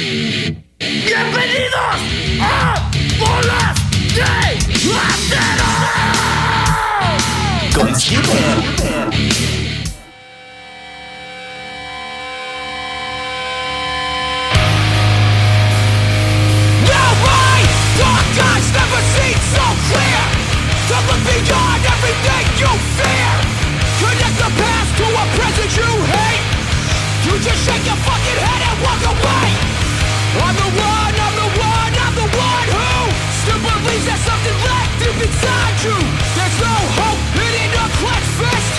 Bienvenidos a Bolas de Acero. Con Skipper. Eyes never seen so clear. To look beyond everything you fear. Connect the past to a present you hate. You just shake your fucking head and walk away. I'm the one, I'm the one, I'm the one who still believes there's something left deep inside you. There's no hope hidden in a clenched fist.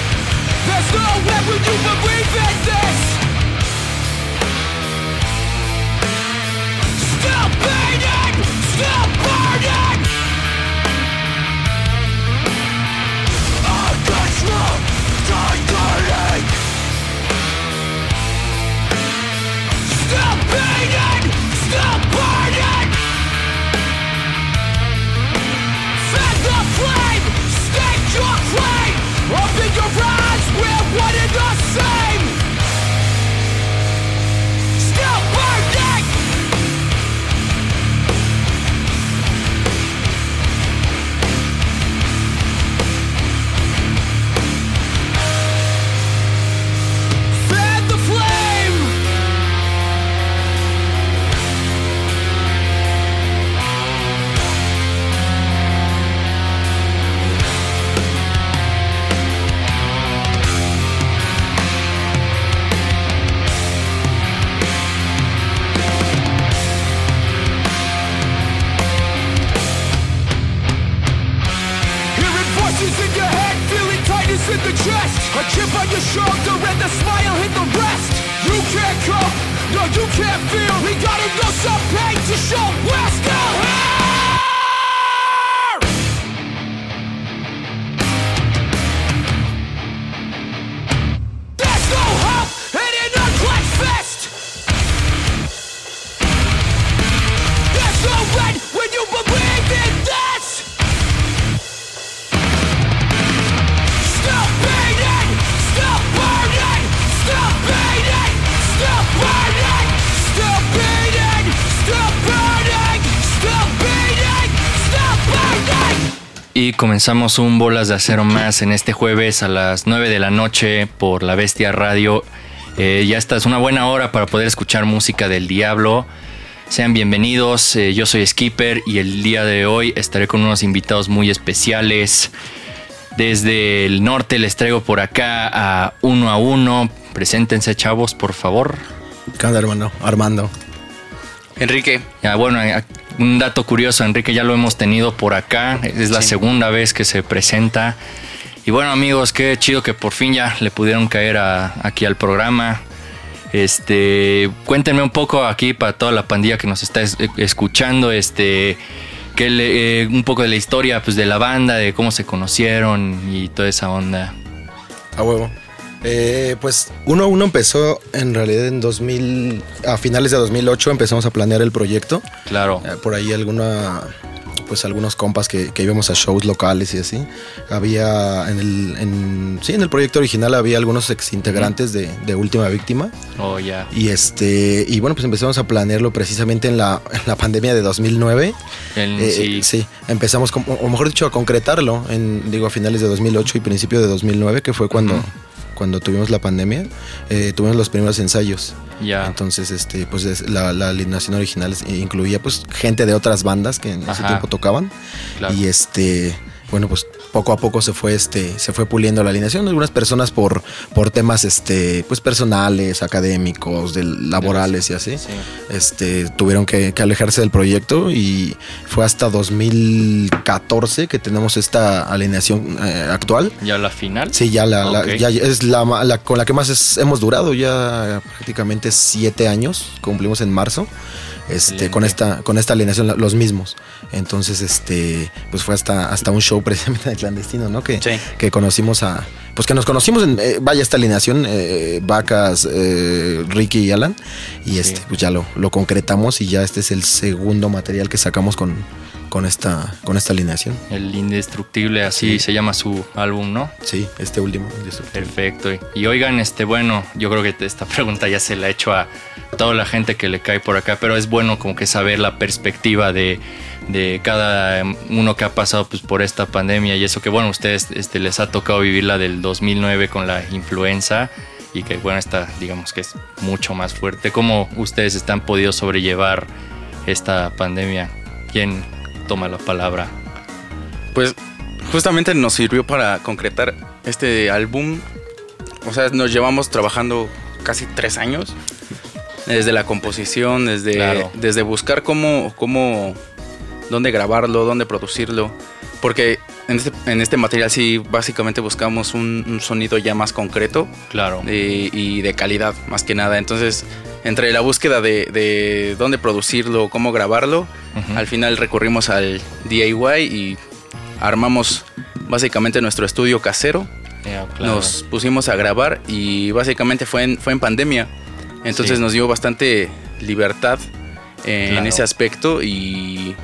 There's nowhere when you believe in this. In the chest. A chip on your shoulder and the smile hit the rest. You can't cope, no, you can't feel. We gotta know some pain to show we're still here. Comenzamos un Bolas de Acero más en este jueves a las 9 de la noche por La Bestia Radio. Eh, ya esta es una buena hora para poder escuchar música del diablo. Sean bienvenidos, eh, yo soy Skipper y el día de hoy estaré con unos invitados muy especiales. Desde el norte les traigo por acá a uno a uno. Preséntense chavos, por favor. ¿Qué onda, hermano? Armando. Enrique, Ya, bueno, un dato curioso, Enrique, ya lo hemos tenido por acá. Es la Sí. segunda vez que se presenta. Y bueno, amigos, qué chido que por fin ya le pudieron caer a- aquí al programa. Este, cuéntenme un poco aquí para toda la pandilla que nos está es- escuchando, este, que le- eh, un poco de la historia, pues, de la banda, de cómo se conocieron y toda esa onda. A huevo. Eh, pues uno a uno empezó en realidad en 2000, a finales de 2008 empezamos a planear el proyecto. Claro. Eh, por ahí alguna, pues algunos compas que, que íbamos a shows locales y así. Había en el, en, sí, en el proyecto original había algunos ex integrantes de, de Última Víctima. Oh, ya. Y este, y bueno, pues empezamos a planearlo precisamente en la, en la pandemia de 2009. El- Eh, sí. sí, empezamos, con- o mejor dicho, a concretarlo, en, digo, a finales de 2008 y principio de 2009, que fue cuando. Cuando tuvimos la pandemia, eh, tuvimos los primeros ensayos. Ya. Entonces, este, pues es- la, la alineación original incluía pues gente de otras bandas que en ese tiempo tocaban. Claro. Y este, bueno, pues poco a poco se fue este, se fue puliendo la alineación. Algunas personas por, por temas este, pues personales, académicos, del- laborales y así. Sí. Este, tuvieron que, que alejarse del proyecto y fue hasta 2014 que tenemos esta alineación eh, actual. ¿Ya la final? Sí, ya, la, la- Ok. ya es la, con la que más es- hemos durado, ya prácticamente siete años, cumplimos en marzo, este, con esta, con esta alineación, los mismos. Entonces, este, pues fue hasta, hasta un show precisamente de clandestino, ¿no? Que, Sí. que conocimos a, pues que nos conocimos en, eh, vaya esta alineación, eh, Vacas, eh, Ricky y Alan, y este, Sí. pues ya lo, lo concretamos y ya este es el segundo material que sacamos con, con esta, con esta alineación. El Indestructible, así Sí. se llama su álbum, ¿no? Sí, este último. Indestructible. Perfecto. Y oigan, este, bueno, yo creo que esta pregunta ya se la he hecho a toda la gente que le cae por acá, pero es bueno como que saber la perspectiva de, de cada uno que ha pasado pues, por esta pandemia y eso que bueno, ustedes este, les ha tocado vivir la del 2009 con la influenza y que bueno, esta digamos que es mucho más fuerte. ¿Cómo ustedes están podido sobrellevar esta pandemia? ¿Quién toma la palabra? Pues justamente nos sirvió para concretar este álbum. O sea, nos llevamos trabajando casi tres años. Desde la composición, desde, Claro. desde buscar cómo, cómo, dónde grabarlo, dónde producirlo. Porque en este, en este material sí básicamente buscamos un, un sonido ya más concreto Claro. de- y de calidad, más que nada. Entonces, entre la búsqueda de, de dónde producirlo, cómo grabarlo, al final recurrimos al DIY y armamos básicamente nuestro estudio casero. Claro. Nos pusimos a grabar y básicamente fue en, fue en pandemia. Entonces Sí. nos dio bastante libertad eh, en ese aspecto y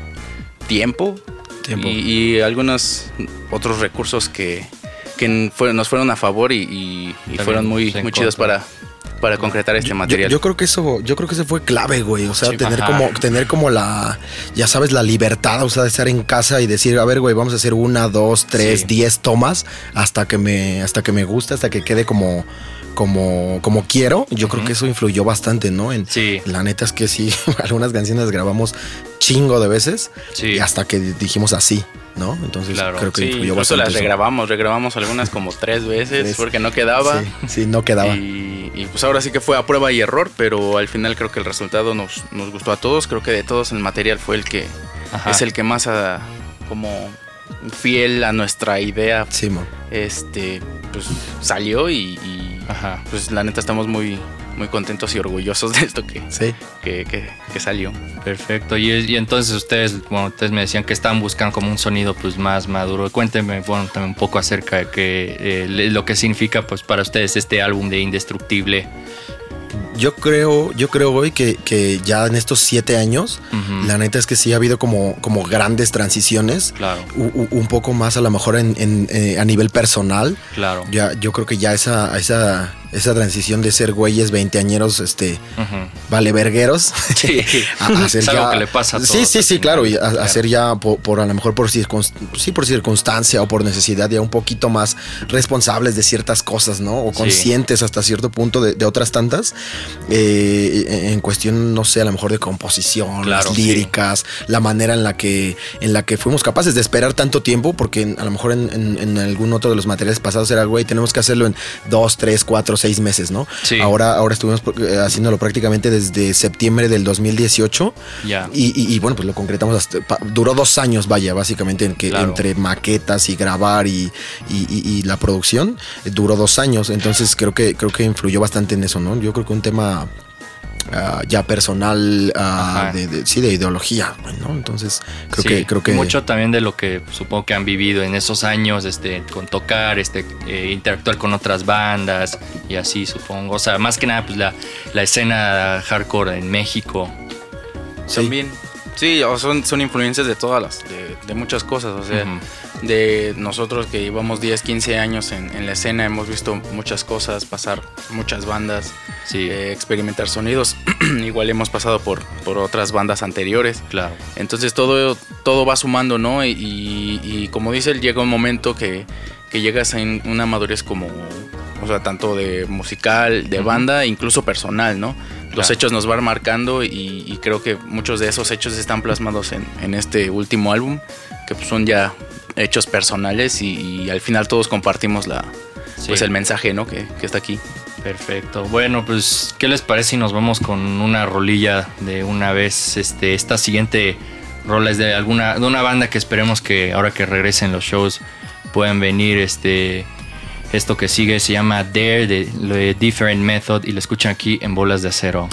tiempo, Tiempo. Y, y algunos otros recursos que, que nos fueron a favor y, y- fueron muy, se muy chidos para, para concretar este Yo- material. Yo, creo que eso, yo creo que ese fue clave, güey. O sea, Sí, tener ajá. como, tener como la, ya sabes, la libertad, o sea, de estar en casa y decir, a ver, güey, vamos a hacer una, dos, tres, Sí. diez tomas hasta que me, hasta que me guste, hasta que quede como, como, como quiero. Yo creo que eso influyó bastante, ¿no? En, Sí. La neta es que sí, algunas canciones grabamos chingo de veces Sí. y hasta que dijimos así, ¿no? Entonces Claro. creo que Sí, influyó incluso bastante. las eso. regrabamos, regrabamos algunas como tres veces Tres. porque no quedaba. Sí, sí, no quedaba. Y, y pues ahora sí que fue a prueba y error, pero al final creo que el resultado nos, nos gustó a todos. Creo que de todos el material fue el que Ajá. es el que más ah, como fiel a nuestra idea Sí, man. este pues salió y, y, Ajá. pues la neta estamos muy muy contentos y orgullosos de esto que, Sí. que, que- que salió. Perfecto. Y, y entonces ustedes, bueno, ustedes me decían que estaban buscando como un sonido pues más maduro. Cuéntenme, bueno, también un poco acerca de que, eh, lo que significa pues para ustedes este álbum de Indestructible. Yo creo, yo creo, güey, que, que ya en estos siete años, la neta es que sí ha habido como, como grandes transiciones. Claro, U- un poco más a lo mejor en, en, eh, a nivel personal. claro. Ya, yo creo que ya esa, esa, esa transición de ser güeyes veinteañeros, este, Ujú. Vale vergueros. Sí. a, Es algo ya- que le pasa a Sí, todos sí, sí, final. claro. Y a, a Claro. ser ya por, por a lo mejor por, sí, por circunstancia o por necesidad ya un poquito más responsables de ciertas cosas, ¿no? O Sí. conscientes hasta cierto punto de, de otras tantas. Eh, en cuestión, no sé, a lo mejor de composición, Claro, las sí. líricas, la manera en la que en la que fuimos capaces de esperar tanto tiempo, porque a lo mejor en, en- en algún otro de los materiales pasados era, güey, tenemos que hacerlo en dos, tres, cuatro, seis meses, ¿no? Sí. Ahora, ahora estuvimos eh, haciéndolo prácticamente desde septiembre del 2018. Ya. Y, y- y, bueno, pues lo concretamos hasta. duró dos años, vaya, básicamente, en que Claro. entre maquetas y grabar y, y- y- y la producción, eh, duró dos años. Entonces creo que, creo que influyó bastante en eso, ¿no? Yo creo que un tema. Ah, ya personal ah, de, de- sí de ideología ¿no? entonces creo Sí, que creo que mucho también de lo que supongo que han vivido en esos años este con tocar este eh, interactuar con otras bandas y así supongo o sea más que nada pues la, la escena hardcore en México Sí. También. Sí, son, son influencias de todas las, de, de muchas cosas, o sea, de nosotros que llevamos 10, 15 años en, en la escena, hemos visto muchas cosas, pasar muchas bandas, sí. eh, experimentar sonidos, igual hemos pasado por, por otras bandas anteriores, claro. Entonces todo, todo va sumando, ¿no? Y, y- y como dice él, llega un momento que, que llegas en una madurez como, o sea, tanto de musical, de banda, incluso personal, ¿no? Los Claro. hechos nos van marcando y, y creo que muchos de esos hechos están plasmados en, en este último álbum, que pues, son ya hechos personales y, y al final todos compartimos la, pues el mensaje, ¿no? Que, que está aquí. Perfecto. Bueno, pues, ¿qué les parece si nos vamos con una rolilla de una vez? Este, esta siguiente rola es de alguna, de una banda que esperemos que ahora que regresen los shows puedan venir. Este, esto que sigue se llama Dare de Different Method y lo escuchan aquí en Bolas de Acero.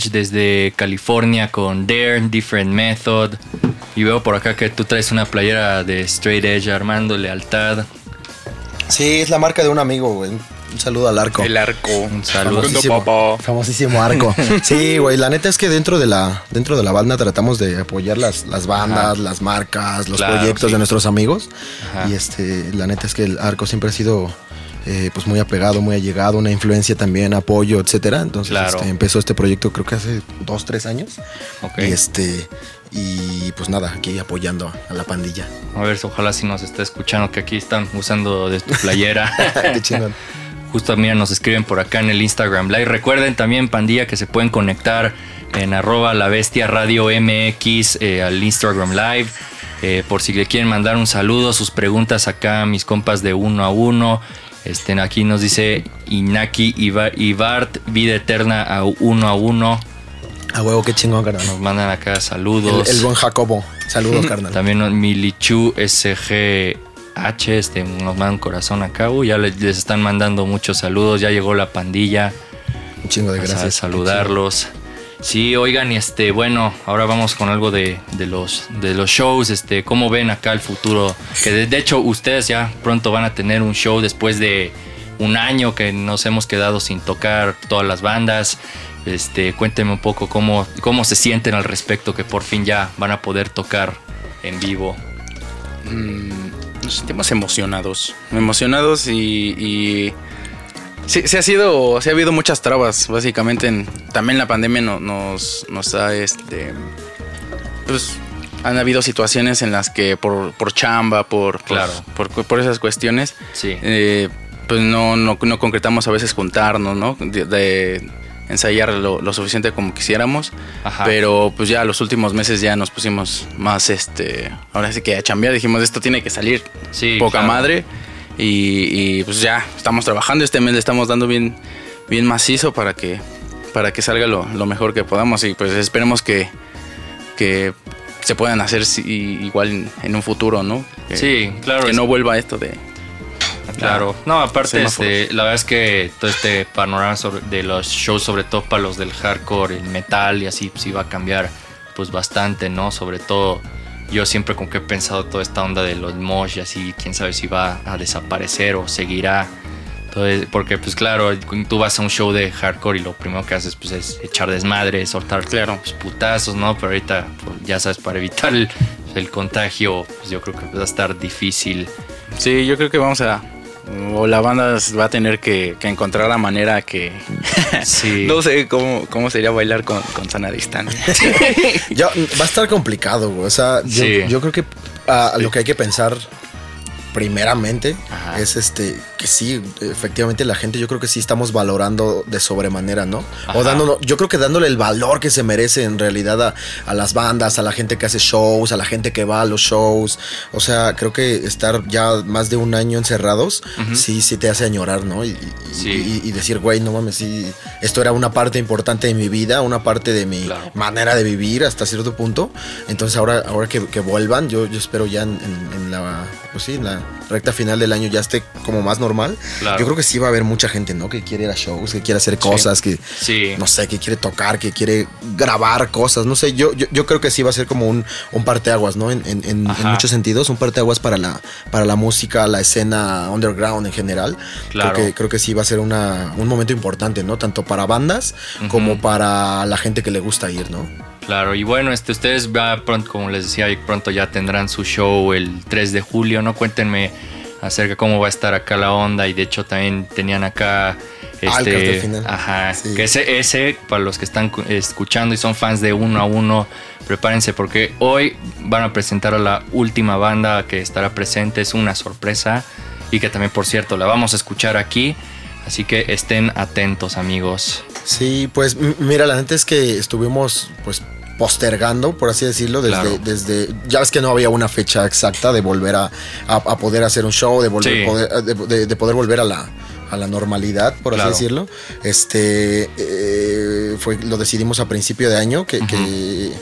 Edge desde California con Dare, Different Method. Y veo por acá que tú traes una playera de Straight Edge, Armando Lealtad. Sí, es la marca de un amigo, güey. Un saludo al arco. El arco. Un saludo. Famosísimo, papá. famosísimo arco. Sí, güey, la neta es que dentro de la dentro de la banda tratamos de apoyar las, las bandas, las marcas, los Claro, proyectos sí. de nuestros amigos. Ajá. Y este, la neta es que el arco siempre ha sido eh, pues muy apegado, muy allegado, una influencia también, apoyo, etcétera. Entonces Claro. este, empezó este proyecto creo que hace dos, tres años. Y este, y pues nada, aquí apoyando a la pandilla. A ver, ojalá si nos está escuchando que aquí están usando de tu playera. Qué chingón. Justo mira, nos escriben por acá en el Instagram Live. Recuerden también, pandilla, que se pueden conectar en arroba la bestia radio MX eh, al Instagram Live. Eh, por si le quieren mandar un saludo, sus preguntas acá, mis compas de uno a uno. Este, aquí nos dice Inaki Iba- Ibart, vida eterna a uno a uno. A huevo, qué chingón, carnal. Nos mandan acá saludos. el buen Jacobo. Saludos, carnal. También Milichu SGH este, nos manda un corazón acá. Uy, ya le- les están mandando muchos saludos. Ya llegó la pandilla. Un chingo de gracias. a saludarlos. Sí, oigan, este, bueno, ahora vamos con algo de, de los, de los shows. Este, ¿cómo ven acá el futuro? Que de, hecho ustedes ya pronto van a tener un show después de un año que nos hemos quedado sin tocar todas las bandas. Este, cuéntenme un poco cómo, cómo se sienten al respecto que por fin ya van a poder tocar en vivo. Mm, nos sentimos emocionados. Emocionados y sí, sí ha sido. Sí ha habido muchas trabas. Básicamente, en- también la pandemia no- nos, nos ha este. Pues han habido situaciones en las que por, por chamba, por, por- Claro. por, por esas cuestiones, Sí. eh, pues no, no, no concretamos a veces juntarnos, ¿no? De, de ensayar lo, lo suficiente como quisiéramos. Ajá. Pero pues ya los últimos meses ya nos pusimos más, este, ahora sí que a chambear. Dijimos, esto tiene que salir Sí, poca claro. madre. Y, y, pues ya estamos trabajando. Este mes le estamos dando bien, bien macizo para que, para que salga lo, lo mejor que podamos. Y pues esperemos que, que se puedan hacer igual en, un futuro, ¿no? Que, Sí, claro. Que no vuelva esto de... Claro, no, aparte, este, la verdad es que todo este panorama sobre- de los shows, sobre todo para los del hardcore, el metal y así, pues iba a cambiar pues bastante, ¿no? Sobre todo, yo siempre como que he pensado toda esta onda de los mosh y así, quién sabe si va a desaparecer o seguirá. Entonces, porque pues claro, tú vas a un show de hardcore y lo primero que haces pues es echar desmadre, soltar Claro. pues, putazos, ¿no? Pero ahorita, pues, ya sabes, para evitar el, el contagio, pues yo creo que va a estar difícil. Sí, yo creo que vamos a... O la banda va a tener que, que encontrar la manera que... Sí. no sé cómo, cómo sería bailar con, con sana distancia. Ya, va a estar complicado, güey. O sea, yo, Sí. yo creo que ah, lo que hay que pensar primeramente Ajá. es este que sí, efectivamente la gente yo creo que sí estamos valorando de sobremanera, ¿no? Ajá. O dándolo, yo creo que dándole el valor que se merece en realidad a, a las bandas, a la gente que hace shows, a la gente que va a los shows. O sea, creo que estar ya más de un año encerrados, sí, sí te hace añorar, ¿no? Y, y- Sí. y- y decir, güey, no mames, sí, esto era una parte importante de mi vida, una parte de mi Claro. manera de vivir hasta cierto punto. Entonces ahora, ahora que, que vuelvan, yo, yo espero ya en, en- en la, pues sí, en la recta final del año ya esté como más normal. Claro. Yo creo que sí va a haber mucha gente, ¿no? Que quiere ir a shows, que quiere hacer cosas, que Sí. no sé, que quiere tocar, que quiere grabar cosas, no sé, yo, yo, yo creo que sí va a ser como un, un parteaguas, ¿no? En, en- en- en Ajá. muchos sentidos, un parteaguas para la, para la música, la escena underground en general. Claro. Creo que, creo que sí va a ser una, un momento importante, ¿no? Tanto para bandas como para la gente que le gusta ir, ¿no? Claro, y bueno, este, ustedes va pronto, como les decía, pronto ya tendrán su show el 3 de julio, ¿no? Cuéntenme acerca cómo va a estar acá la onda y de hecho también tenían acá Ah, este final. ajá, Sí. que ese ese para los que están cu- escuchando y son fans de uno a uno, prepárense porque hoy van a presentar a la última banda que estará presente, es una sorpresa y que también por cierto la vamos a escuchar aquí, así que estén atentos, amigos. Sí, pues mira, la neta es que estuvimos pues postergando, por así decirlo, desde, Claro. desde ya ves que no había una fecha exacta de volver a, a- a poder hacer un show, de volver Sí. poder, de, de- de poder volver a la a la normalidad, por Claro. así decirlo. Este eh, fue lo decidimos a principio de año que, que,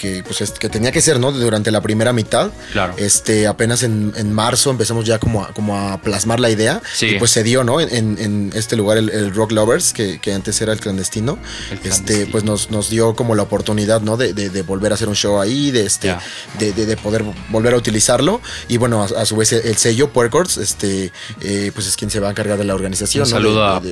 que, pues, es- que tenía que ser, ¿no? Durante la primera mitad. Claro. Este, apenas en, en marzo empezamos ya como a, como a plasmar la idea. Sí. Y pues se dio, ¿no? En, en este lugar, el, el Rock Lovers, que, que antes era el clandestino. El Este, pues nos, nos dio como la oportunidad, ¿no? De, de- de volver a hacer un show ahí, de este, Ya. de, de- de poder volver a utilizarlo. Y bueno, a, a su vez el, el sello Puercords, este, eh, pues es quien se va a encargar de la organización. Un ¿no? saludo a de-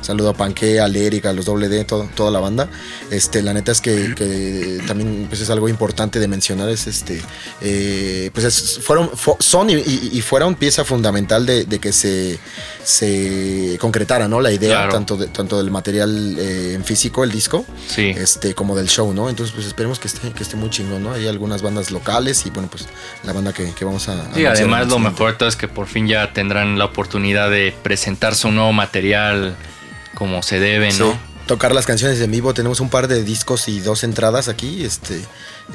saludo a Panque, a Lérica, a los doble D, todo- toda la banda. Este, la neta es que, que también pues es algo importante de mencionar, es este, eh, pues es- fueron, son y, y- y fueron pieza fundamental de, de que se, se concretara, ¿no? La idea, Claro. tanto, de, tanto del material eh, en físico, el disco, Sí. este, como del show, ¿no? Entonces, pues esperemos que esté, que esté muy chingón, ¿no? Hay algunas bandas locales y bueno, pues la banda que, que vamos a... Sí, además lo mejor todo es que por fin ya tendrán la oportunidad de presentar su nuevo material como se debe, Sí, ¿no? Tocar las canciones en vivo, tenemos un par de discos y dos entradas aquí, este...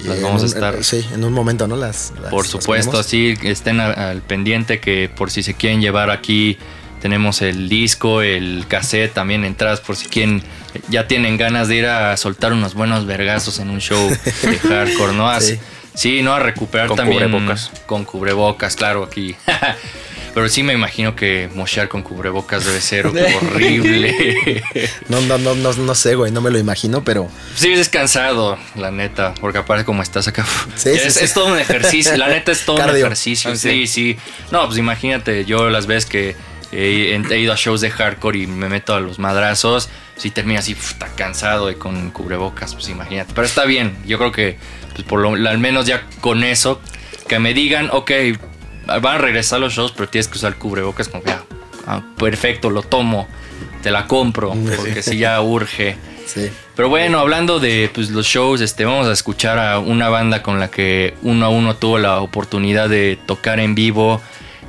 y Las en vamos a un- estar- Sí, en un momento, ¿no? Las, las- Por supuesto, así estén al pendiente que por si se quieren llevar aquí tenemos el disco, el cassette, también entradas por si quieren, ya tienen ganas de ir a soltar unos buenos vergazos en un show de hardcore, ¿no? Sí. sí. ¿no? A recuperar Con también cubrebocas. con cubrebocas, claro, aquí. Pero sí me imagino que mochear con cubrebocas debe ser horrible. No, no, no, no, no sé, güey, no me lo imagino, pero... Sí, es cansado, la neta, porque aparte como estás acá, Sí, es, sí, sí. es todo un ejercicio, la neta es todo un ejercicio, Ah, sí, sí. No, pues imagínate, yo las veces que he, he ido a shows de hardcore y me meto a los madrazos, si termina así, está cansado y con cubrebocas, pues imagínate. Pero está bien, yo creo que pues por lo al menos ya con eso, que me digan, ok, van a regresar los shows, pero tienes que usar cubrebocas, como que, ah, ah, perfecto, lo tomo, te la compro, porque si ya urge. Sí. Pero bueno, hablando de pues, los shows, este, vamos a escuchar a una banda con la que uno a uno tuvo la oportunidad de tocar en vivo.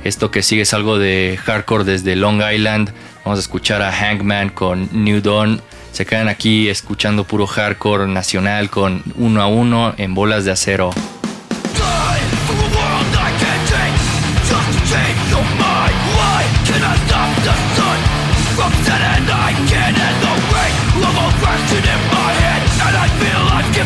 Esto que sigue es algo de hardcore desde Long Island. Vamos a escuchar a Hangman con New Dawn. Se quedan aquí escuchando puro hardcore nacional con uno a uno en bolas de acero. Die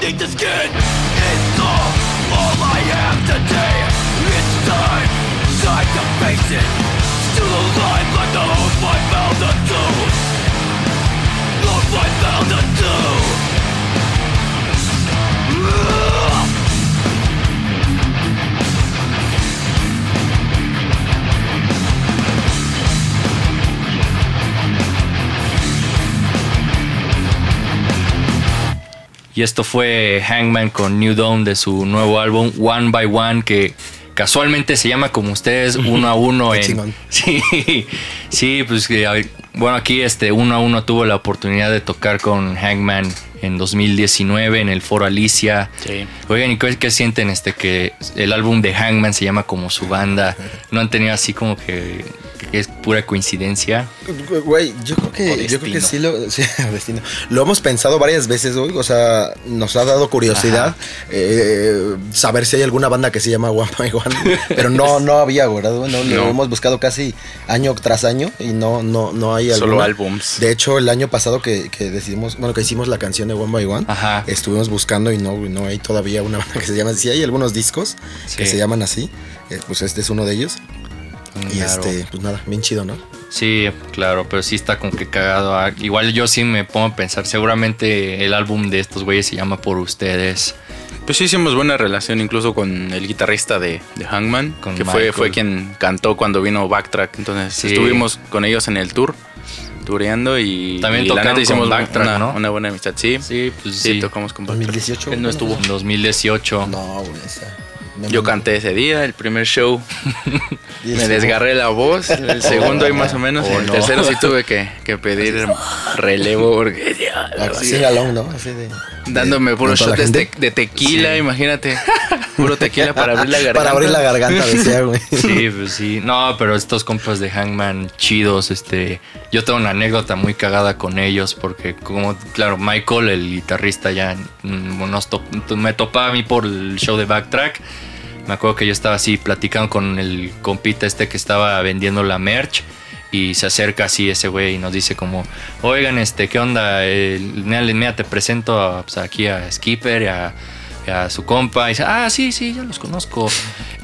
beneath the skin It's all, all I have today It's time, time to face it Still alive like the hope I found to do Hope I found to do Y esto fue Hangman con New Dawn de su nuevo álbum One by One, que casualmente se llama como ustedes, uno a uno. En, sí, sí, pues bueno, aquí este uno a uno tuvo la oportunidad de tocar con Hangman en 2019 en el Foro Alicia. Sí. Oigan, ¿y qué, qué sienten este que el álbum de Hangman se llama como su banda? ¿No han tenido así como que es pura coincidencia? Güey, yo creo que, yo creo que sí lo, sí, destino. Lo hemos pensado varias veces, güey. O sea, nos ha dado curiosidad eh, saber si hay alguna banda que se llama One by One. Pero no, no había, ¿verdad? güey? No, Lo No. hemos buscado casi año tras año y no, no, no hay Solo alguna. álbums. De hecho, el año pasado que, que decidimos, bueno, que hicimos la canción de One by One, Ajá. estuvimos buscando y no, no hay todavía una banda que se llama así. Hay algunos discos que se llaman así. eh, pues este es uno de ellos. Y Claro. este, pues nada, bien chido, ¿no? Sí, claro, pero sí está como que cagado. Ah, Igual yo sí me pongo a pensar, seguramente el álbum de estos güeyes se llama Por Ustedes. Pues sí hicimos buena relación incluso con el guitarrista de, de Hangman, Con que fue, Michael. fue quien cantó cuando vino Backtrack. Entonces Sí. estuvimos con ellos en el tour, tureando y, También y la tocaron neta hicimos con Backtrack, una, ¿no? una buena amistad. Sí, Sí, pues sí, sí. tocamos con Backtrack. 2018. Él no estuvo. En 2018. No, güey, esa. Yo canté ese día, el primer show. Me desgarré la voz. El segundo ahí más o menos. Oh, el no. tercero sí tuve que, que pedir relevo porque ya, así, ¿no? Así de. dándome puro shot de, gente. te- de tequila, imagínate. Puro tequila para abrir la garganta. Para abrir la garganta, decía, güey. Sí, pues sí. No, pero estos compas de Hangman chidos, este, yo tengo una anécdota muy cagada con ellos porque como, claro, Michael, el guitarrista ya mm, nos to- me topaba a mí por el show de Backtrack. Me acuerdo que yo estaba así platicando con el compita este que estaba vendiendo la merch y se acerca así ese güey y nos dice como, oigan, este, ¿qué onda? Eh, mira, te presento a, pues, aquí a Skipper y a, a su compa. Y dice, ah, sí, sí, ya los conozco.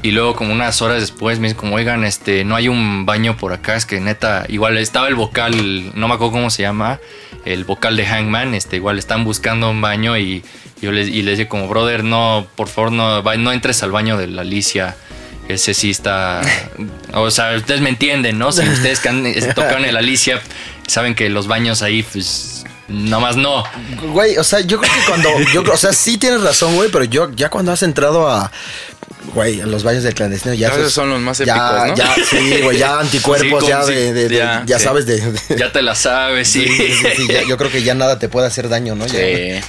Y luego como unas horas después me dice como, oigan, este, no hay un baño por acá, es que neta, igual estaba el vocal, no me acuerdo cómo se llama, el vocal de Hangman, este, igual están buscando un baño y yo les, y les dije como, brother, no, por favor, no, no entres al baño de la Alicia. Ese sí está. O sea, ustedes me entienden, ¿no? Si ustedes que han tocado en el Alicia, saben que los baños ahí, pues. Nomás no. Güey, o sea, yo creo que cuando. Yo, o sea, sí tienes razón, güey, pero yo ya cuando has entrado a. Güey, a los baños del clandestino, ya. Esos son los más ya, épicos, ¿no? Ya, sí, güey, ya anticuerpos, Sí, ya de. de- de- ya, ya sí. sabes de. de- Ya te la sabes, sí. Sí, sí, sí, ya- yo creo que ya nada te puede hacer daño, ¿no?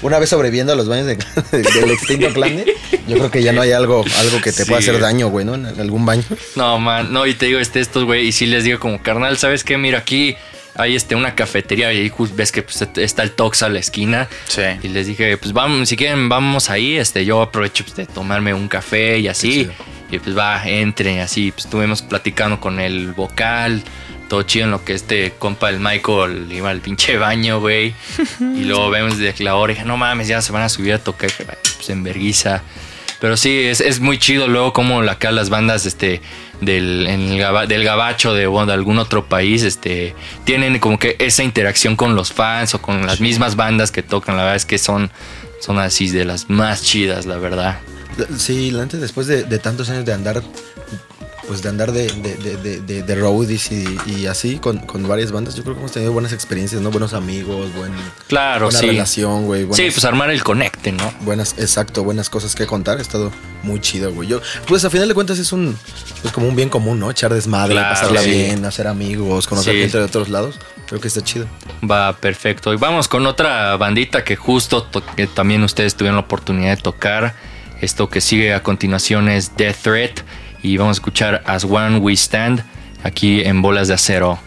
Una vez sobreviviendo a los baños de- del extinto clan, yo creo que ya no hay algo, algo que te pueda hacer daño, güey, ¿no? En algún baño. No, man, no, y te digo, este, estos, güey, y sí les digo como, carnal, ¿sabes qué? Mira, aquí hay este, una cafetería y ahí ves que pues, está el Tox a la esquina. Sí. Y les dije, pues vamos, si quieren, vamos ahí, este, yo aprovecho pues, de tomarme un café y así. Y pues va, entren, y así, pues estuvimos platicando con el vocal, todo chido en lo que este compa, el Michael, iba al pinche baño, güey. y luego vemos de la hora y dije, no mames, ya se van a subir a tocar, pues en verguiza. Pero sí, es, es muy chido luego como acá las bandas este, del, en el gaba- del gabacho de, de algún otro país este, tienen como que esa interacción con los fans o con las mismas bandas que tocan. La verdad es que son, son así de las más chidas, la verdad. Sí, neta, después de, de tantos años de andar, pues de andar de, de, de, de, roadies y, y así con, con varias bandas, yo creo que hemos tenido buenas experiencias, ¿no? Buenos amigos, buen, Claro, buena sí. relación, güey. Sí, pues armar el conecte, ¿no? Buenas, exacto, buenas cosas que contar. Ha estado muy chido, güey. Yo, pues a final de cuentas es un, es como un bien común, ¿no? Echar desmadre, Claro, pasarla sí. bien, hacer amigos, conocer Sí. gente de otros lados. Creo que está chido. Va perfecto. Y vamos con otra bandita que justo to- que también ustedes tuvieron la oportunidad de tocar. Esto que sigue a continuación es Death Threat. Y vamos a escuchar As One We Stand aquí en Bolas de Acero.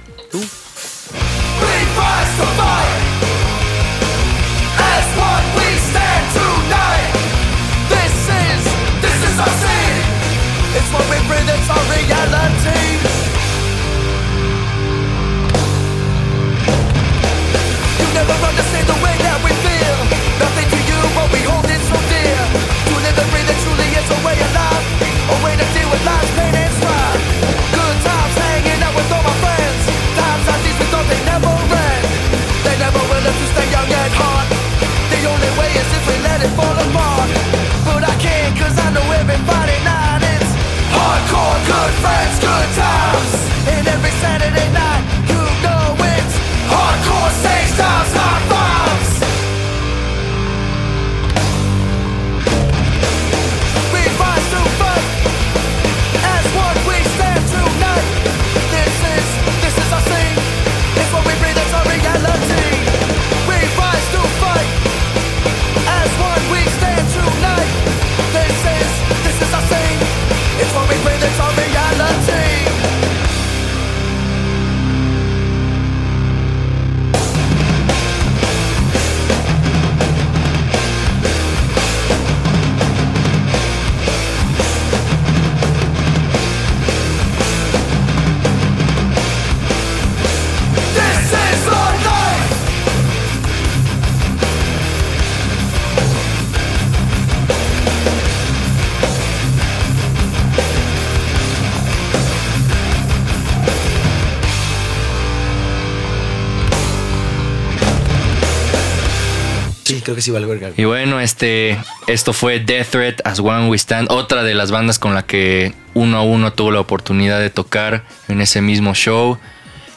Y bueno, este, esto fue Death Threat As One We Stand, otra de las bandas con la que uno a uno tuvo la oportunidad de tocar en ese mismo show.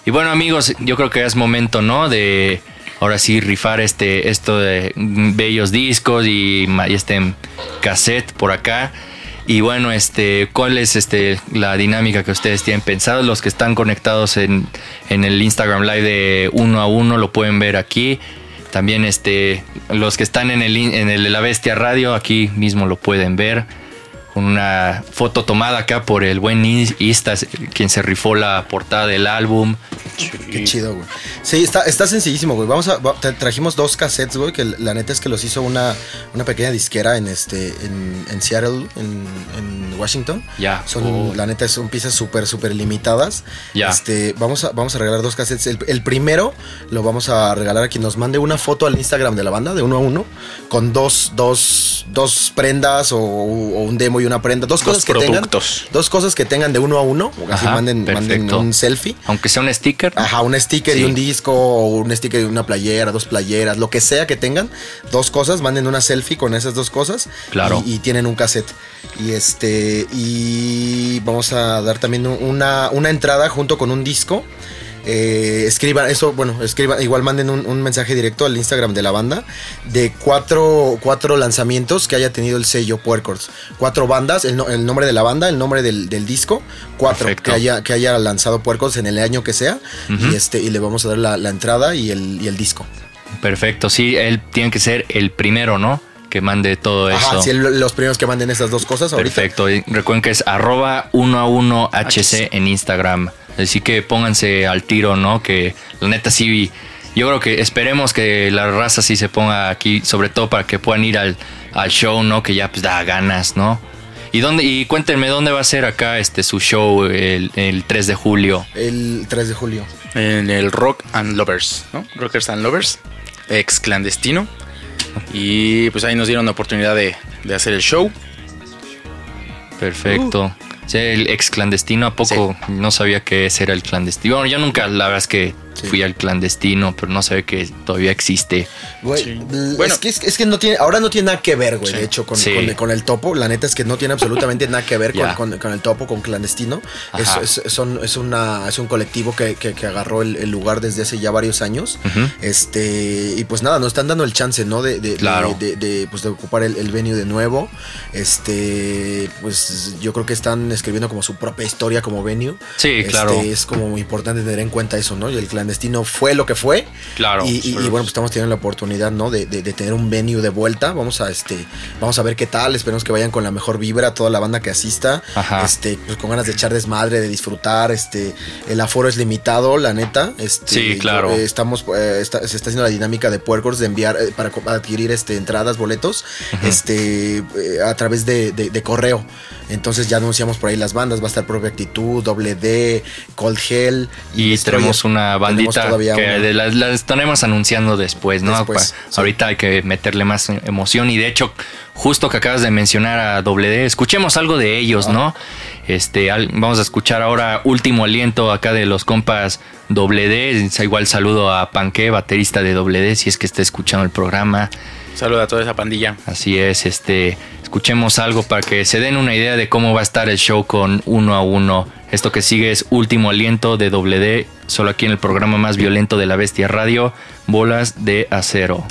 Y bueno, amigos, yo creo que es momento, ¿no? De ahora sí rifar este, esto de bellos discos y, y este cassette por acá. Y bueno, este, ¿cuál es este, la dinámica que ustedes tienen pensado? Los que están conectados en, en el Instagram Live de uno a uno lo pueden ver aquí. También este, los que están en el, en el La Bestia Radio, aquí mismo lo pueden ver. Con una foto tomada acá por el buen Ista, quien se rifó la portada del álbum. Qué chido, güey. Sí, está, está sencillísimo, güey. Vamos a, trajimos dos cassettes, güey, que la neta es que los hizo una, una pequeña disquera en este en, en Seattle, en, en, Washington. Ya. Son, oh. la neta, son piezas súper, súper limitadas. Ya. Este, vamos a, vamos a regalar dos cassettes. El, el, primero lo vamos a regalar a quien nos mande una foto al Instagram de la banda, de uno a uno, con dos, dos, dos prendas o, o un demo y una prenda. Dos, cosas que tengan. Dos cosas que tengan de uno a uno. Así manden, manden, un selfie. Aunque sea un sticker. Ajá, un sticker y un disco, o un sticker y una playera, dos playeras, lo que sea que tengan. Dos cosas, manden una selfie con esas dos cosas. Claro. Y, tienen un cassette. Y este. Y vamos a dar también una, una entrada junto con un disco eh, escriban eso, bueno, escriban, igual manden un, mensaje directo al Instagram de la banda de cuatro, cuatro lanzamientos que haya tenido el sello Puercors. Cuatro bandas, el, nombre de la banda, el nombre del, disco, cuatro que haya, que haya lanzado Puercors en el año que sea. y, este, y le vamos a dar la, entrada y el, y el disco. Perfecto, sí, él tiene que ser el primero, ¿no? que mande todo eso. Sí, los primeros que manden esas dos cosas. Perfecto. recuerden que es arroba 1 a 1 HC en Instagram. Así que pónganse al tiro, ¿no? Que la neta sí, yo creo que esperemos que la raza sí se ponga aquí, sobre todo para que puedan ir al, show, ¿no? Que ya pues da ganas, ¿no? ¿Y, dónde, y cuéntenme dónde va a ser acá este su show el, el 3 de julio. El 3 de julio. En el Rock and Lovers, ¿no? Rockers and Lovers, ex clandestino. Y pues ahí nos dieron la oportunidad de, de hacer el show. Perfecto el ex clandestino, ¿a poco no sabía que ese era el clandestino? Bueno, yo nunca, la verdad es que fui al clandestino, pero no sabía que todavía existe. bueno, es que, es, que no tiene, ahora no tiene nada que ver, güey, de hecho, con, con, el topo. La neta es que no tiene absolutamente nada que ver con, el topo, con clandestino. Es, es, es, una, es un colectivo que, agarró el, lugar desde hace ya varios años. Este, y pues nada, nos están dando el chance, ¿no? De, de, de, pues de ocupar el, el venue de nuevo. Este, pues yo creo que están escribiendo como su propia historia como venue. Sí, este, claro. Es como muy importante tener en cuenta eso, ¿no? Y el clandestino fue lo que fue. Claro. Y, bueno, pues estamos teniendo la oportunidad, ¿no? De, tener un venue de vuelta. Vamos a este, vamos a ver qué tal. Esperemos que vayan con la mejor vibra toda la banda que asista. Ajá. Este, pues con ganas de echar desmadre, de disfrutar. Este, el aforo es limitado, la neta. Este, sí, claro. Eh, estamos, eh, se está haciendo la dinámica de puercos de enviar eh, para adquirir este entradas, boletos, este, a través de, de correo. Entonces ya anunciamos por ahí las bandas, va a estar Propia Actitud, Doble D, Cold Hell. Y, tenemos una bandita que Las, estaremos anunciando después, ¿no? Ahorita hay que meterle más emoción y de hecho, justo que acabas de mencionar a Doble D, escuchemos algo de ellos, ¿no? Este, vamos a escuchar ahora último aliento acá de los compas Doble D. Igual saludo a Panque, baterista de Doble D, si es que está escuchando el programa. Saludo a toda esa pandilla. Así es, este escuchemos algo para que se den una idea de cómo va a estar el show con uno a uno. Esto que sigue es Último Aliento de WD, solo aquí en el programa más violento de la Bestia Radio, Bolas de Acero.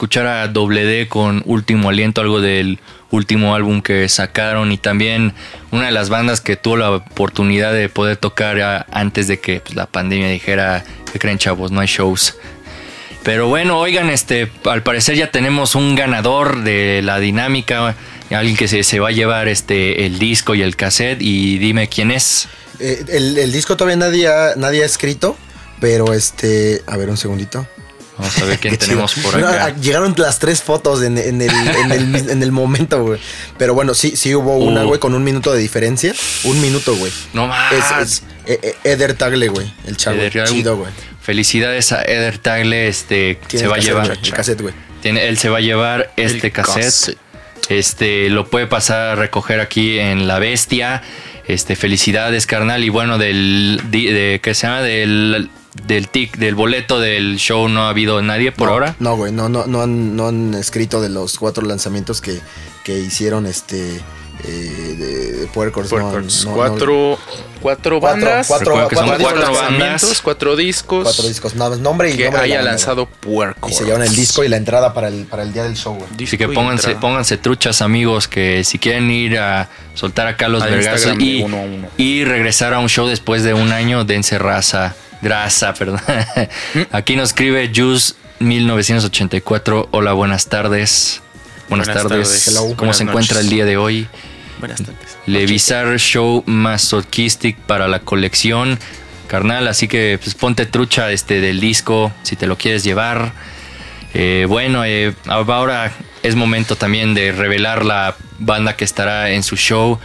Escuchar a Doble D con Último Aliento, algo del último álbum que sacaron y también una de las bandas que tuvo la oportunidad de poder tocar antes de que pues, la pandemia dijera que creen chavos, no hay shows. Pero bueno, oigan, este, al parecer ya tenemos un ganador de la dinámica, alguien que se, se va a llevar este el disco y el cassette y dime quién es. Eh, el, el disco todavía nadie ha, nadie ha escrito, pero este. A ver, un segundito. Vamos a ver quién Qué tenemos chido. por acá. ah, llegaron las tres fotos en, en el, en, el, en el momento, güey. Pero bueno, sí, sí hubo una, Uh. güey, con un minuto de diferencia. Un minuto, güey. No más. Es, es eh, eh, Eder Tagle, güey. El chavo. Eder. Chido, güey. Felicidades a Eder Tagle, este se va a llevar El cassette, güey. tiene, él se va a llevar este El cassette. cassette. Este lo puede pasar a recoger aquí en La Bestia. Este felicidades, carnal y bueno del de que se llama del del tic del boleto del show no ha habido nadie por No, ahora. No, güey, no, no, no, han, no han escrito de los cuatro lanzamientos que, que hicieron este eh, de, de Puercos. no, Puercos. no, no- cuatro, cuatro Cuatro- bandas, cuatro- cuatro cuatro discos. bandas. lanzamientos, cuatro discos cuatro discos, nombre y que nombre de la haya lanzado güey. Puerco. Y se llevan el disco y la entrada para el, para el día del show, güey. Así que pónganse, pónganse truchas amigos que si quieren ir a soltar acá los vergazos y, uno a uno. y regresar a un show después de un año, dense raza, grasa, perdón. Aquí nos escribe Juice 1984. Hola, buenas tardes. Buenas, Buenas tardes. ¿Cómo Buenas se encuentra noches. el día de hoy? Buenas tardes. Le Bizarre Show Masochistic para la colección. Carnal, así que pues ponte trucha este del disco si te lo quieres llevar. Eh, bueno, eh, ahora es momento también de revelar la banda que estará en su show.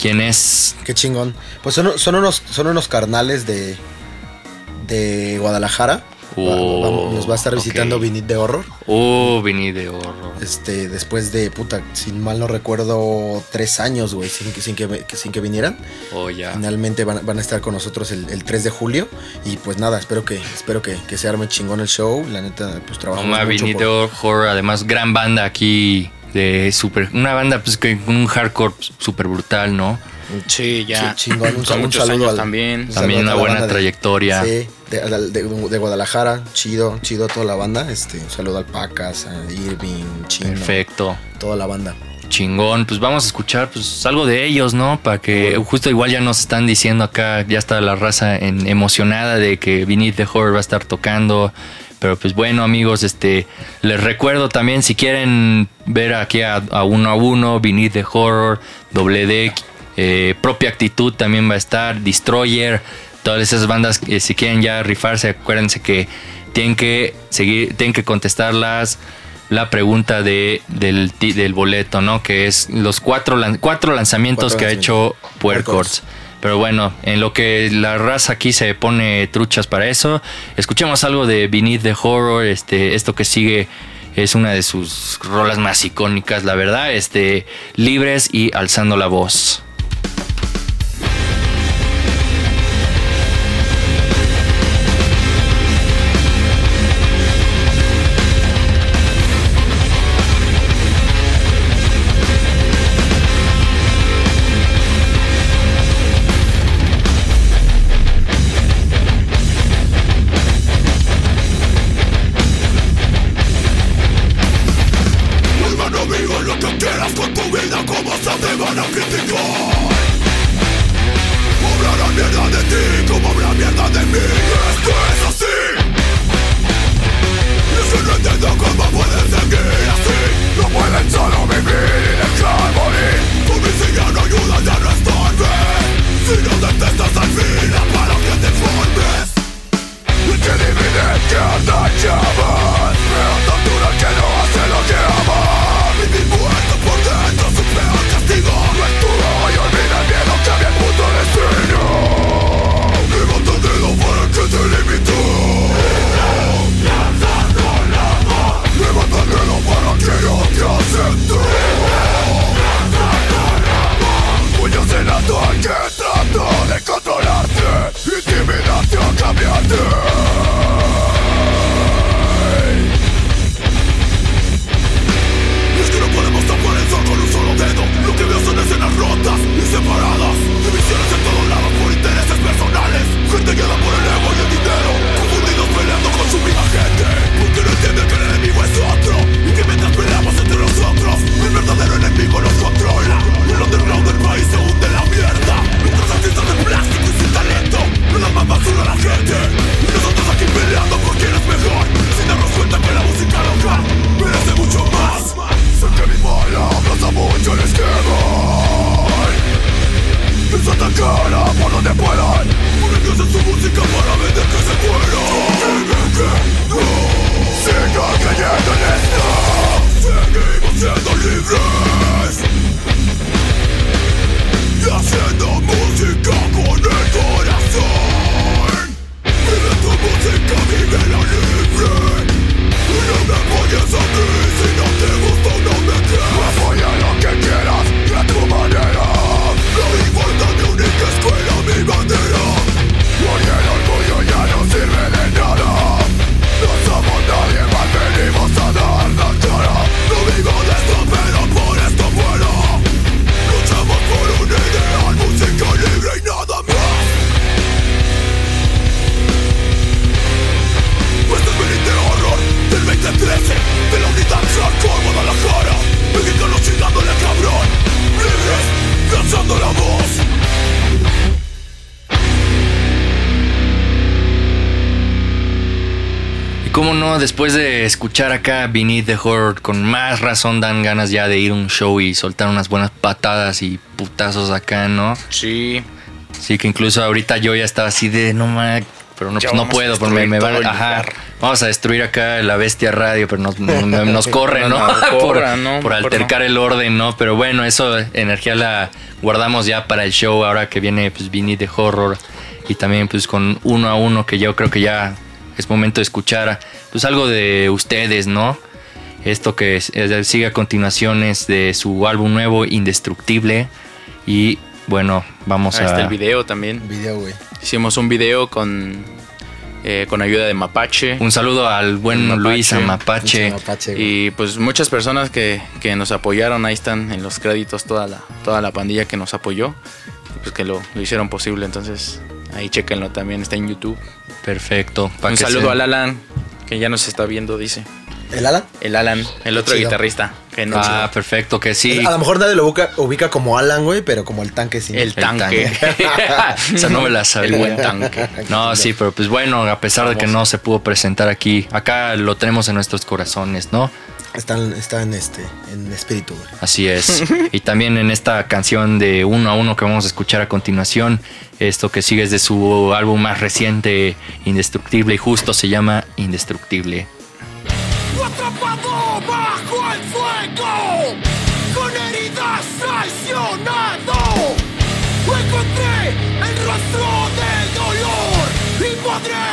¿Quién es? Qué chingón. Pues son, son unos, son unos carnales de, de Guadalajara. Oh, vamos- nos va a estar visitando ok. Vinit de Horror. Oh, Vini de Horror. Este, después de, puta, sin mal no recuerdo, tres años, güey, sin, que- sin, que, sin que vinieran. Oh, ya. Finalmente van, van a estar con nosotros el, el 3 de julio. Y pues nada, espero que, espero que, que se arme chingón el show. La neta, pues trabajamos Mamá mucho Vini por- de Horror, además gran banda aquí de super, una banda pues que un hardcore super brutal, ¿no? Sí, ya. Sí, chingón, un, un saludo al- también. un También saludo una buena banda de- trayectoria. Sí, de, de- de Guadalajara, chido, chido a toda la banda. Este, un saludo al Pacas, a Irving, Chino, Perfecto. toda la banda. Chingón, pues vamos a escuchar pues algo de ellos, ¿no? Para que justo igual ya nos están diciendo acá, ya está la raza en- emocionada de que Beneath the Horror va a estar tocando. Pero pues bueno amigos, este les recuerdo también si quieren ver aquí a, a uno a uno, Beneath the Horror, Doble D, eh, Propia Actitud también va a estar, Destroyer, todas esas bandas que si quieren ya rifarse, acuérdense que tienen que seguir, tienen que contestarlas la pregunta de, del, del boleto, ¿no? Que es los cuatro, cuatro lanzamientos Cuatro que ha hecho Puercords. Pero bueno, en lo que la raza aquí se pone truchas para eso, escuchemos algo de Beneath the Horror. Este, esto que sigue es una de sus rolas más icónicas, la verdad. Este, libres y alzando la voz. Quieras con tu vida como se te van a criticar Hablarán de ti como habrá de mí Esto es así Y si no entiendo cómo pueden seguir así No pueden solo vivir y dejar morir Tu miseria ayuda a Si no detestas al para que te formes Y te que que no hace lo que Traiciones en todos por intereses personales. Gente guiada por el ego y el dinero. Confundidos peleando con su misma gente. Porque no entienden que el enemigo es otro. Y que mientras peleamos entre nosotros El verdadero enemigo nos controla. El underground del país se hunde en la mierda. Nuestros artistas de plástico y sin talento No dan más basura a la gente. Y nosotros aquí peleando por quién es mejor. Sin darnos cuenta que la música local Merece mucho más. Sé que mi mala plaza mucho les quema les atacará por donde puedan Porque su música para vender que se mueran Siga cayendo en esto Seguimos siendo libres Y haciendo música con el después de escuchar acá Beneath the Horde, con más razón dan ganas ya de ir a un show y soltar unas buenas patadas y putazos acá, ¿no? Sí. Sí, que incluso ahorita yo ya estaba así de, no mames, pero no, pues no a puedo, porque me, me van lugar. vamos a destruir acá la bestia radio, pero nos, corre, ¿no? No, no, por, altercar el orden, ¿no? Pero bueno, eso energía la guardamos ya para el show ahora que viene pues Beneath the Horror y también pues con uno a uno que yo creo que ya es momento de escuchar pues algo de ustedes, ¿no? Esto que es- es- sigue a continuación es de su álbum nuevo Indestructible y bueno, vamos Ahí a está el video también. Video, güey. Hicimos un video con, eh, con ayuda de Mapache. Un saludo al buen Mapache. Luis. Pinche mapache. Y pues muchas personas que, que nos apoyaron, ahí están en los créditos toda la, toda la pandilla que nos apoyó, pues que lo, lo hicieron posible, entonces ahí chequenlo también, está en YouTube. Perfecto. Un que saludo se- al Alan, que ya nos está viendo, dice. ¿El Alan? El Alan, el otro chido. guitarrista. Que no, Ah, perfecto, que sí. A lo mejor nadie lo ubica, ubica como Alan, güey, pero como el tanque sí. el El tanque. O sea, no me la sabía. El buen tanque. No, sí, pero pues bueno, a pesar de que no se pudo presentar aquí, acá lo tenemos en nuestros corazones, ¿no? Están, están este, en espíritu, güey. Así es. Y también en esta canción de uno a uno que vamos a escuchar a continuación, esto que sigue es de su álbum más reciente, Indestructible, y justo se llama Indestructible. atrapado bajo el fuego, con heridas traicionado. Encontré el rostro del dolor y podré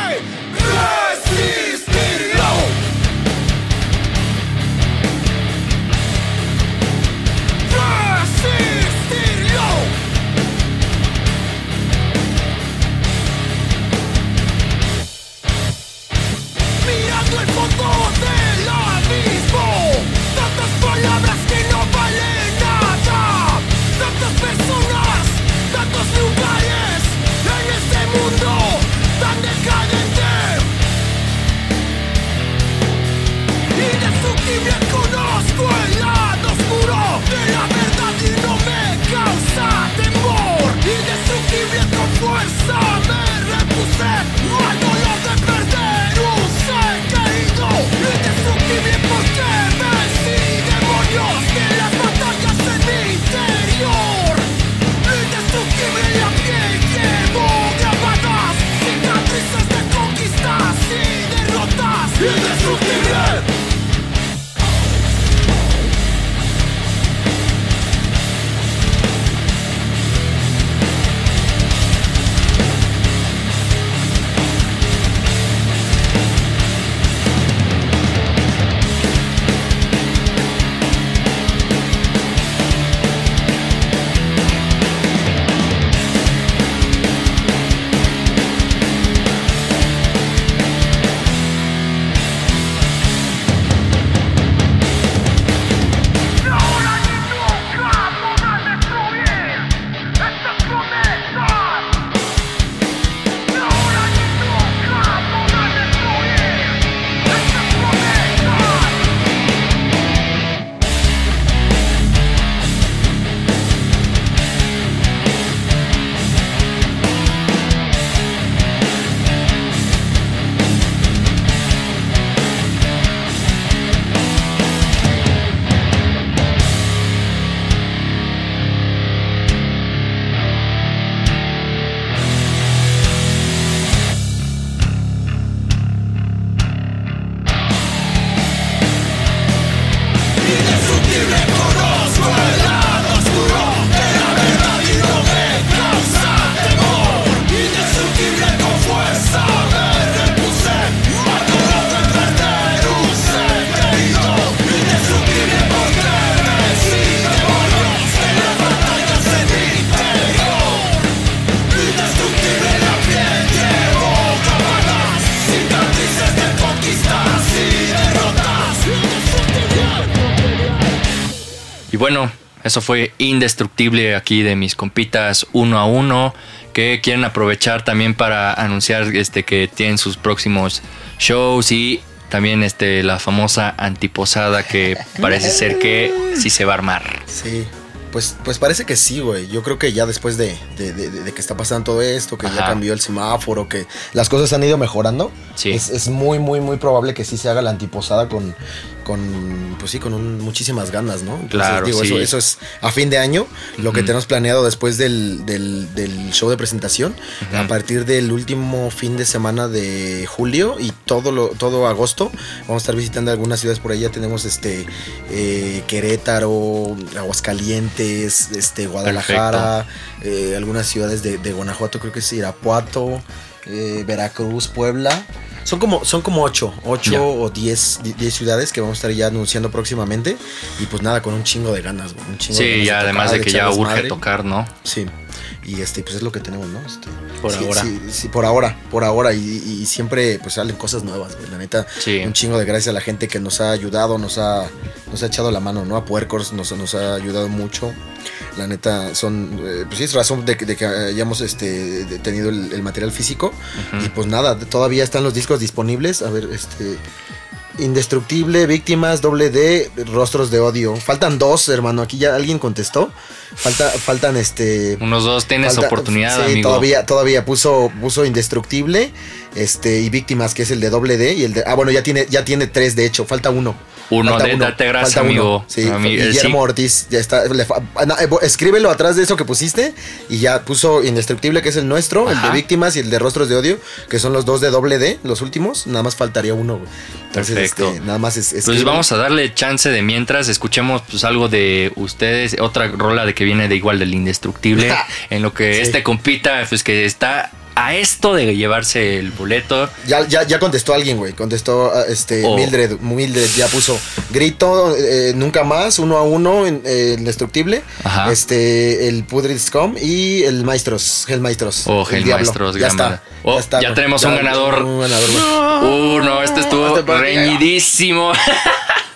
eso fue indestructible aquí de mis compitas uno a uno que quieren aprovechar también para anunciar este que tienen sus próximos shows y también este la famosa antiposada que parece ser que sí se va a armar. Sí. Pues, pues parece que sí, güey. Yo creo que ya después de, de- de- de que está pasando todo esto, que ya cambió el semáforo, que las cosas han ido mejorando, Sí. es, es muy, muy, muy probable que sí se haga la antiposada con, con pues sí, con un- muchísimas ganas, ¿no? Entonces, Claro, digo, sí. eso es a fin de año, lo que tenemos planeado después del, del- del show de presentación, a partir del último fin de semana de julio y todo, lo, todo agosto, vamos a estar visitando algunas ciudades por ahí, ya tenemos este eh, Querétaro, Aguascalientes, este, Guadalajara, eh, algunas ciudades de, de Guanajuato, creo que es Irapuato, eh, Veracruz, Puebla. Son como, son como ocho, ocho o diez, di- diez ciudades que vamos a estar ya anunciando próximamente. Y pues nada, con un chingo de ganas, güey, un chingo de Sí, ganas ya además tocar, de que ya urge tocar, ¿no? Sí. Y este, pues es lo que tenemos, ¿no? Este, Por sí, ahora. Sí, sí, por ahora, por ahora. Y, y siempre pues salen cosas nuevas, güey. La neta, Sí. un chingo de gracias a la gente que nos ha ayudado, nos ha, nos ha echado la mano, ¿no? A Puercos nos, nos ha ayudado mucho. La neta, son, eh, pues sí, es razón de, que- de que hayamos este, de- tenido el, el material físico. Y pues nada, todavía están los discos disponibles. A ver, este... Indestructible, víctimas, doble D, rostros de odio. Faltan dos, hermano. Aquí ya alguien contestó. Falta, faltan este. Unos dos tienes Falta- oportunidad, sí, amigo. Todavía, todavía puso, puso indestructible, este, y víctimas, que es el de doble D, y el de. Ah, bueno, ya tiene, ya tiene tres, de hecho, falta uno. Uno, Falta de- date gracias, uno. amigo. Sí, eh, Guillermo sí. Ortiz, ya está. le ah, eh, escríbelo atrás de eso que pusiste, y ya puso indestructible, que es el nuestro, el de víctimas y el de rostros de odio, que son los dos de doble D, los últimos. Nada más faltaría uno, güey. Entonces, Perfecto. este, nada más es. Pues vamos a darle chance de mientras escuchemos pues algo de ustedes, otra rola de que viene de igual del indestructible, en lo que Sí. este compita, pues que está a esto de llevarse el boleto. Ya, ya, ya contestó alguien, güey. Contestó ah, este Oh. Mildred. Mildred ya puso grito, eh, nunca más, uno a uno, en, eh, indestructible. Aja. Este, el Pudrid Scum y el Maestros, Hell Maestros. Oh, el Hell Diablo. Maestros, ya está. Oh, ya güey. tenemos un ganador. Un ganador, güey. Uh, no, este estuvo Este reñidísimo.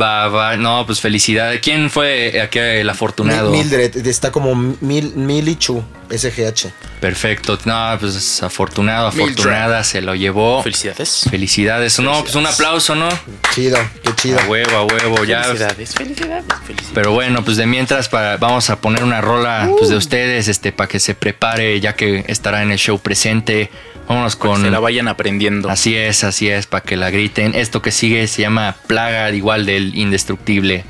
va, va, no, pues felicidades. ¿Quién fue aquí el afortunado? Mi- Mildred, está como Mil, Milichu, SGH. Perfecto. No, pues afortunado, Mildred. afortunada, se lo llevó. Felicidades. Felicidades. No, pues un aplauso, ¿no? Chido, qué chido. A huevo, a huevo, ya. Felicidades, felicidades, felicidades. Pero bueno, pues de mientras para, vamos a poner una rola pues, de ustedes, este, para que se prepare, ya que estará en el show presente. Vámonos con. se la vayan aprendiendo. Así es, así es, para que la griten. Esto que sigue se llama Plaga, igual del indestructible.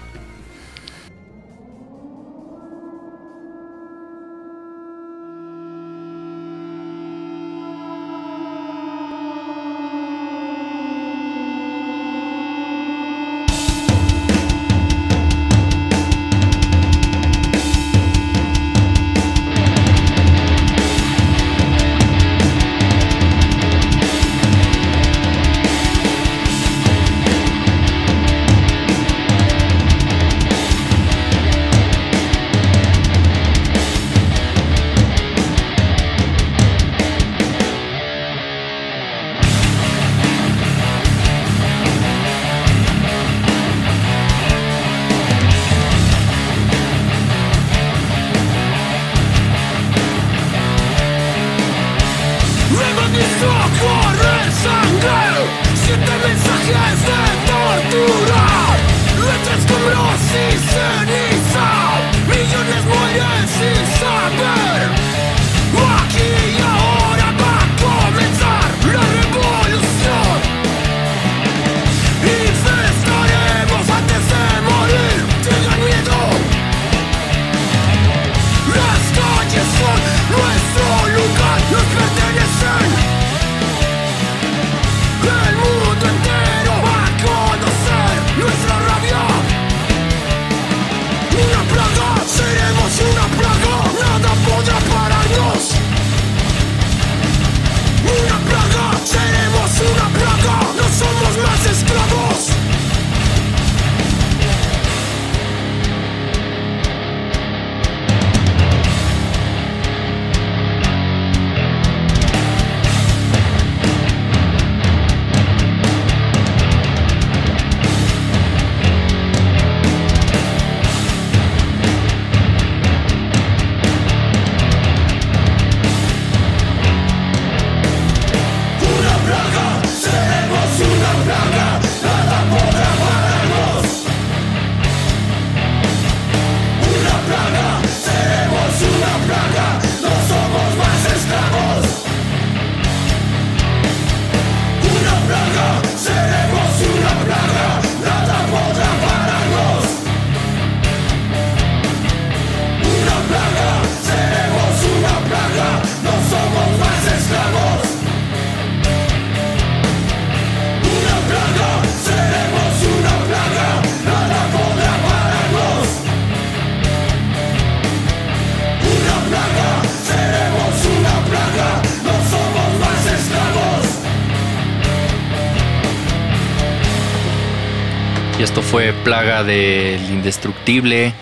Y esto fue Plaga del Indestructible.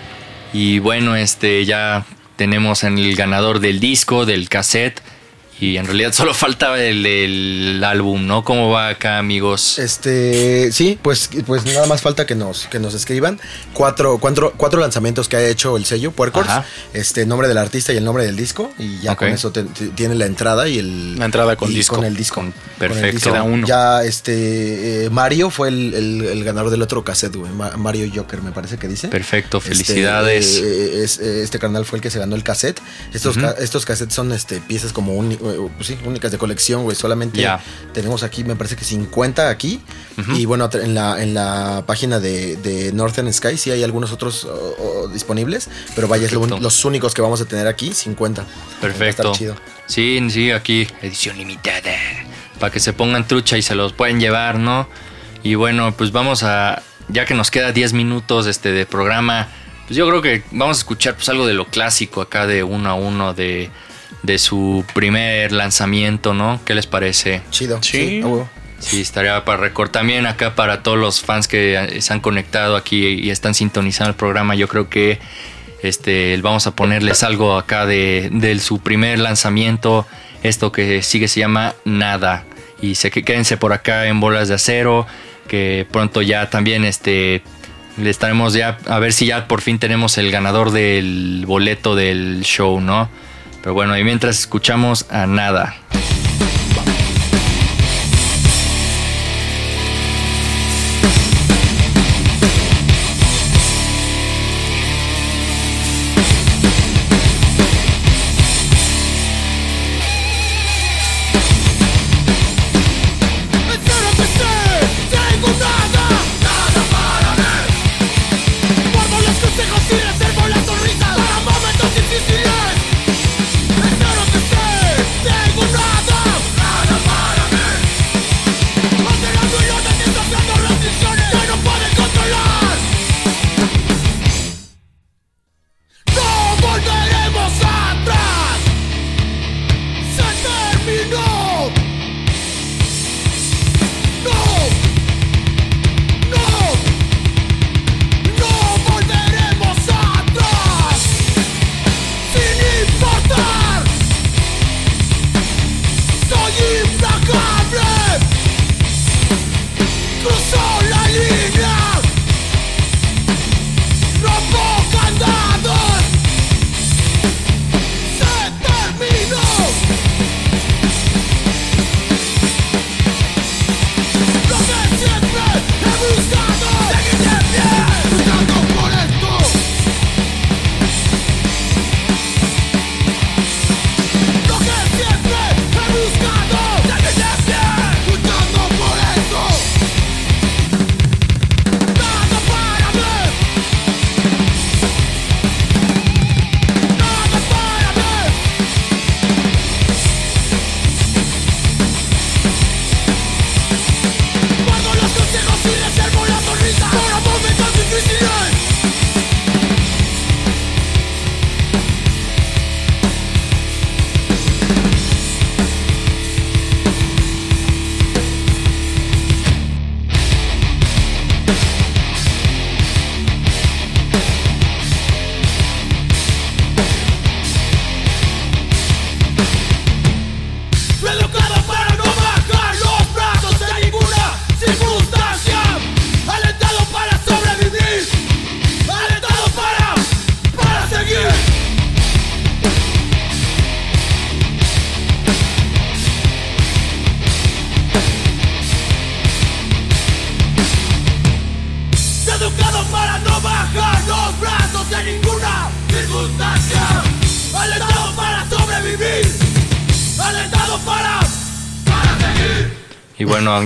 Y bueno, este ya tenemos en el ganador del disco, del cassette. Y en realidad solo faltaba el, el álbum, ¿no? ¿Cómo va acá, amigos? Este, sí, pues, pues nada más falta que nos, que nos escriban. Cuatro, cuatro, cuatro lanzamientos que ha hecho el sello Puercors. Este, nombre del artista y el nombre del disco. Y ya con eso te- te- tiene la entrada y el. La entrada con y disco. Con el disco. El perfecto. disco. Queda uno. Ya, este, eh, Mario fue el, el- el ganador del otro cassette, güey. Ma- Mario Joker, me parece que dice. Perfecto, Este, felicidades. eh, es- eh, este carnal fue el que se ganó el cassette. Estos, estos cassettes son este, piezas como eh, pues sí, únicas de colección, güey. Solamente tenemos aquí, me parece que 50 aquí. Y bueno, en la, en la página de, de Northern Sky sí hay algunos otros disponibles. Pero vaya, es lo los únicos que vamos a tener aquí, 50. Va a Perfecto. chido. Sí, sí, aquí edición limitada. Para que se pongan trucha y se los pueden llevar, ¿no? Y bueno, pues vamos a. Ya que nos queda 10 minutos este, de programa, pues yo creo que vamos a escuchar pues, algo de lo clásico acá de uno a uno de, de su primer lanzamiento, ¿no? ¿Qué les parece? Chido. Sí. Sí, estaría para récord. También acá para todos los fans que se han conectado aquí y están sintonizando el programa, yo creo que este, vamos a ponerles algo acá de, de su primer lanzamiento. Esto que sigue se llama Nada. Y sé que quédense por acá en bolas de acero. Que pronto ya también este, le estaremos ya a ver si ya por fin tenemos el ganador del boleto del show, ¿no? Pero bueno, y mientras escuchamos a Nada.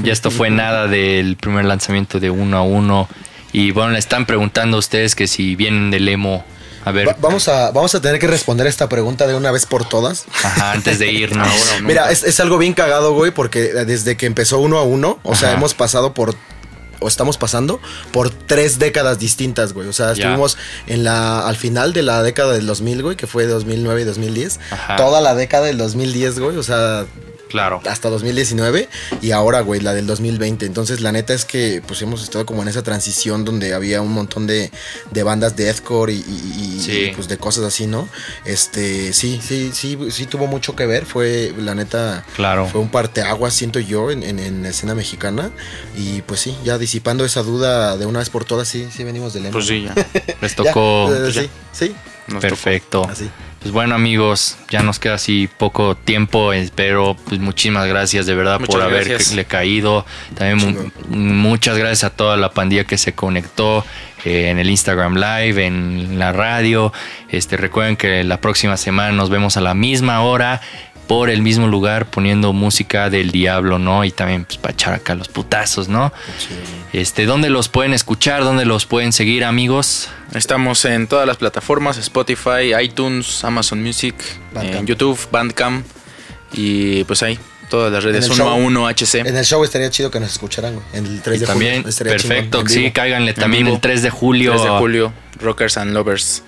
Y esto fue nada del primer lanzamiento de uno a uno. Y bueno, le están preguntando a ustedes que si vienen del emo. A ver, Va- vamos, a, vamos a tener que responder esta pregunta de una vez por todas. ajá, antes de irnos. Mira, es, es algo bien cagado, güey, porque desde que empezó uno a uno, o sea, hemos pasado por. O estamos pasando por tres décadas distintas, güey. O sea, estuvimos en la, al final de la década del 2000, güey, que fue 2009 y 2010. Ajá. Toda la década del 2010, güey. O sea, Claro. hasta 2019 y ahora, güey, la del 2020. Entonces, la neta es que pues hemos estado como en esa transición donde había un montón de, de bandas de deathcore y, y- y, Sí. pues de cosas así, ¿no? Este, sí, sí, sí, sí tuvo mucho que ver. Fue, la neta, Claro. fue un parteaguas, siento yo, en, en, en la escena mexicana. Y pues sí, ya disipando esa duda de una vez por todas, sí, sí venimos del emo. Pues sí, ya. Les tocó. pues ya. sí, sí, Nos Perfecto. así. Pues bueno amigos, ya nos queda así poco tiempo, pero pues muchísimas gracias de verdad Muchas por haberle caído. También mu- muchas gracias a toda la pandilla que se conectó eh, en el Instagram Live, en la radio. Este, recuerden que la próxima semana nos vemos a la misma hora por el mismo lugar poniendo música del diablo, ¿no? Y también pues para echar acá los putazos, ¿no? Este, ¿dónde los pueden escuchar? ¿Dónde los pueden seguir, amigos? Estamos en todas las plataformas, Spotify, iTunes, Amazon Music, Bandcamp. en YouTube, Bandcamp y pues ahí, todas las redes En el 1 a show. 1 HC. En el show estaría chido que nos escucharan, güey. En el 3 Y de también, julio. perfecto, chingón, sí, cáiganle también el 3 de julio. 3 de julio, Rockers and Lovers.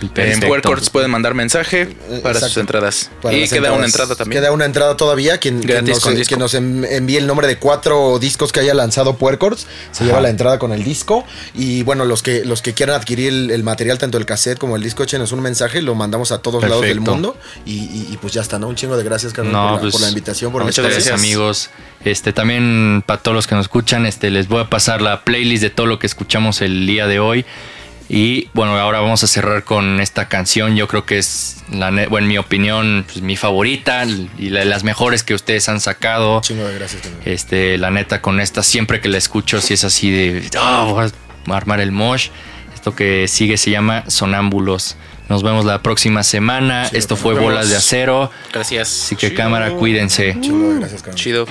En Perfecto. Puercords pueden mandar mensaje para sus entradas. Para y queda entradas. una entrada también. Queda una entrada todavía. Quien, quien Gratis nos, eh, quien envíe el nombre de cuatro discos que haya lanzado Puercords se lleva la entrada con el disco. Y bueno, los que, los que quieran adquirir el, el material, tanto el cassette como el disco, échenos un mensaje. Lo mandamos a todos lados del mundo. Y, y- y pues ya está, ¿no? Un chingo de gracias, carnal, No, por, la, pues, por la invitación, por muchas gracias. amigos. Este, también para todos los que nos escuchan, este, les voy a pasar la playlist de todo lo que escuchamos el día de hoy. Y bueno, ahora vamos a cerrar con esta canción. Yo creo que es, la, bueno, en mi opinión, pues, mi favorita y la de las mejores que ustedes han sacado. Chingo de gracias, carnal. Este, la neta, con esta, siempre que la escucho, si es así de, "Ah, voy a armar el mosh. Esto que sigue se llama Sonámbulos. Nos vemos la próxima semana. Chido, Esto fue. Bolas de Acero. Gracias. Así que cámara, cuídense. De gracias, carnal. Chido.